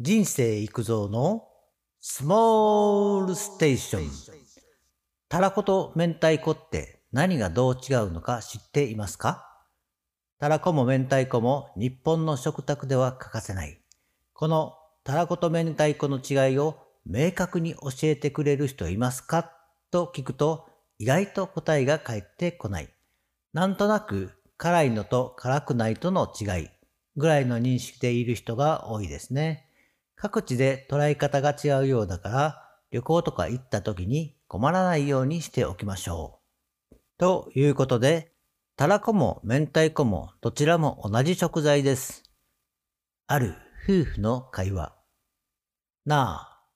人生育造のスモールステーション。たらこと明太子って何がどう違うのか知っていますか？たらこも明太子も日本の食卓では欠かせない。このたらこと明太子の違いを明確に教えてくれる人いますか？と聞くと意外と答えが返ってこない。なんとなく辛いのと辛くないとの違いぐらいの認識でいる人が多いですね。各地で捉え方が違うようだから旅行とか行った時に困らないようにしておきましょう。ということで、たらこも明太子もどちらも同じ食材です。ある夫婦の会話。なあ、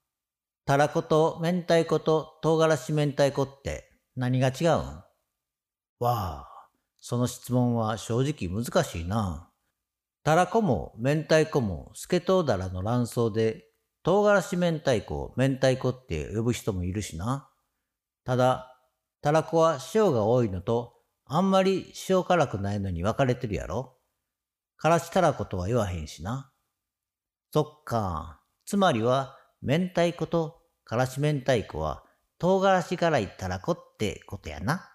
たらこと明太子と唐辛子明太子って何が違うん？わあ、その質問は正直難しいな。たらこも明太子もスケトウダラの卵巣で唐辛子明太子を明太子って呼ぶ人もいるしな。ただ、たらこは塩が多いのとあんまり塩辛くないのに分かれてるやろ。からしたらことは言わへんしな。そっか。つまりは明太子とからし明太子は唐辛子辛いたらこってことやな。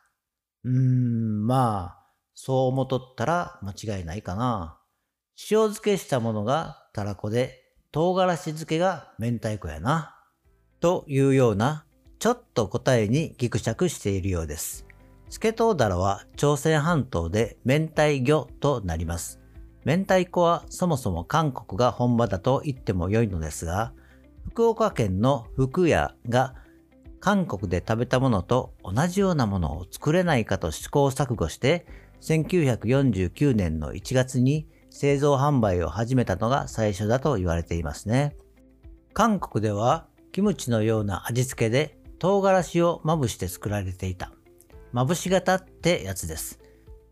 うーん、まあ、そう思とったら間違いないかな。塩漬けしたものがたらこで、唐辛子漬けが明太子やな。というような、ちょっと答えにギクシャクしているようです。スケトウダラは朝鮮半島で明太魚となります。明太子はそもそも韓国が本場だと言っても良いのですが、福岡県の福屋が韓国で食べたものと同じようなものを作れないかと試行錯誤して1949年の1月に製造販売を始めたのが最初だと言われていますね。韓国ではキムチのような味付けで唐辛子をまぶして作られていた。まぶし型ってやつです。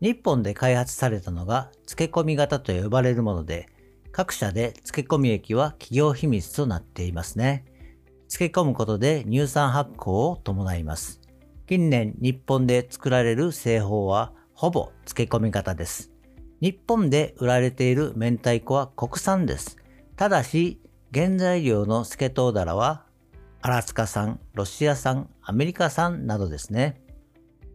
日本で開発されたのが漬け込み型と呼ばれるもので、各社で漬け込み液は企業秘密となっていますね。漬け込むことで乳酸発酵を伴います。近年日本で作られる製法はほぼ漬け込み型です。日本で売られている明太子は国産です。ただし、原材料のスケトウダラはアラスカ産、ロシア産、アメリカ産などですね。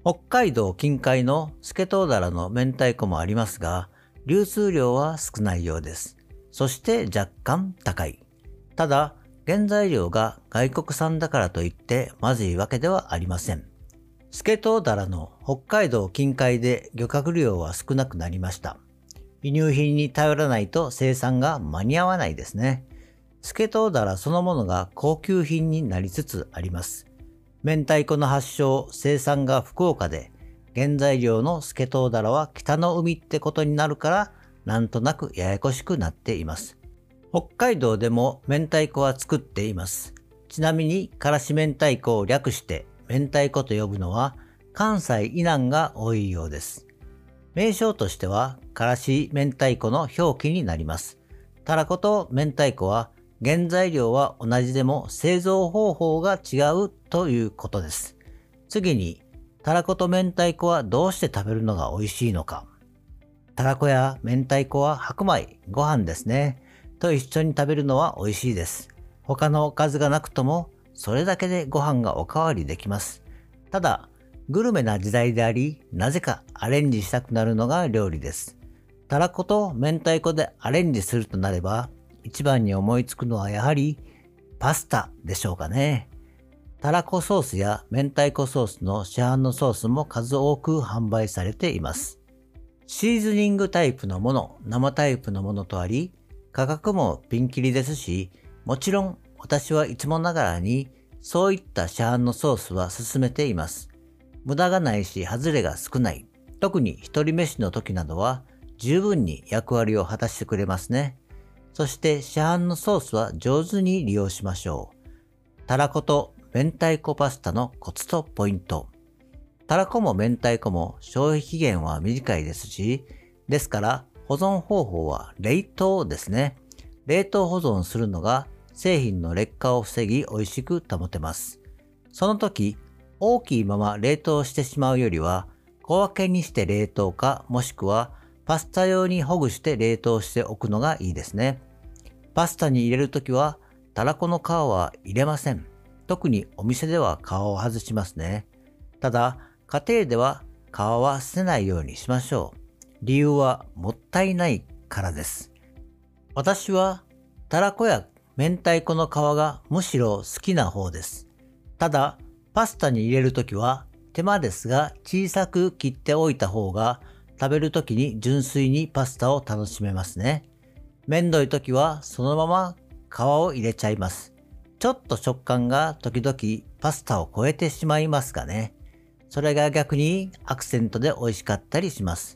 北海道近海のスケトウダラの明太子もありますが、流通量は少ないようです。そして若干高い。ただ、原材料が外国産だからといってまずいわけではありません。スケトウダラの北海道近海で漁獲量は少なくなりました。輸入品に頼らないと生産が間に合わないですね。スケトウダラそのものが高級品になりつつあります。明太子の発祥、生産が福岡で、原材料のスケトウダラは北の海ってことになるから、なんとなくややこしくなっています。北海道でも明太子は作っています。ちなみに、からし明太子を略して明太子と呼ぶのは関西以南が多いようです。名称としては、からし明太子の表記になります。たらこと明太子は原材料は同じでも製造方法が違うということです。次に、たらこと明太子はどうして食べるのが美味しいのか。たらこや明太子は白米、ご飯ですね。と一緒に食べるのは美味しいです。他のおかずがなくともそれだけでご飯がおかわりできます。ただ、グルメな時代であり、なぜかアレンジしたくなるのが料理です。たらこと明太子でアレンジするとなれば、一番に思いつくのはやはりパスタでしょうかね。たらこソースや明太子ソースの市販のソースも数多く販売されています。シーズニングタイプのもの、生タイプのものとあり、価格もピンキリですし、もちろん私はいつもながらにそういった市販のソースは勧めています。無駄がないし外れが少ない。特に一人飯の時などは十分に役割を果たしてくれますね。そして市販のソースは上手に利用しましょう。たらこと明太子パスタのコツとポイント。たらこも明太子も消費期限は短いですし、ですから保存方法は冷凍ですね。冷凍保存するのが製品の劣化を防ぎ美味しく保てます。その時、大きいまま冷凍してしまうよりは、小分けにして冷凍か、もしくはパスタ用にほぐして冷凍しておくのがいいですね。パスタに入れるときは、たらこの皮は入れません。特にお店では皮を外しますね。ただ、家庭では皮は捨てないようにしましょう。理由はもったいないからです。私はたらこや明太子の皮がむしろ好きな方です。ただ、パスタに入れるときは手間ですが小さく切っておいた方が食べるときに純粋にパスタを楽しめますね。めんどいときはそのまま皮を入れちゃいます。ちょっと食感が時々パスタを超えてしまいますがね。それが逆にアクセントで美味しかったりします。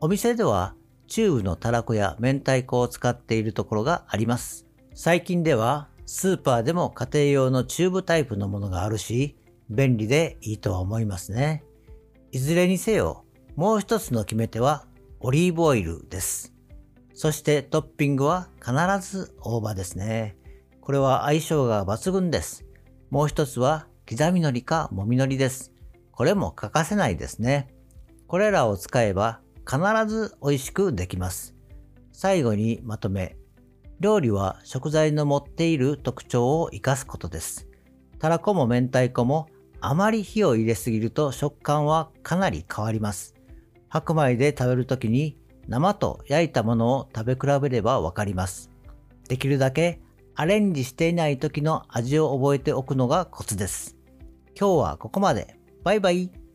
お店ではチューブのたらこや明太子を使っているところがあります。最近ではスーパーでも家庭用のチューブタイプのものがあるし、便利でいいとは思いますね。いずれにせよ、もう一つの決め手はオリーブオイルです。そしてトッピングは必ず大葉ですね。これは相性が抜群です。もう一つは刻み海苔かもみ海苔です。これも欠かせないですね。これらを使えば必ず美味しくできます。最後にまとめ。料理は食材の持っている特徴を活かすことです。たらこも明太子もあまり火を入れすぎると食感はかなり変わります。白米で食べるときに生と焼いたものを食べ比べればわかります。できるだけアレンジしていない時の味を覚えておくのがコツです。今日はここまで。バイバイ。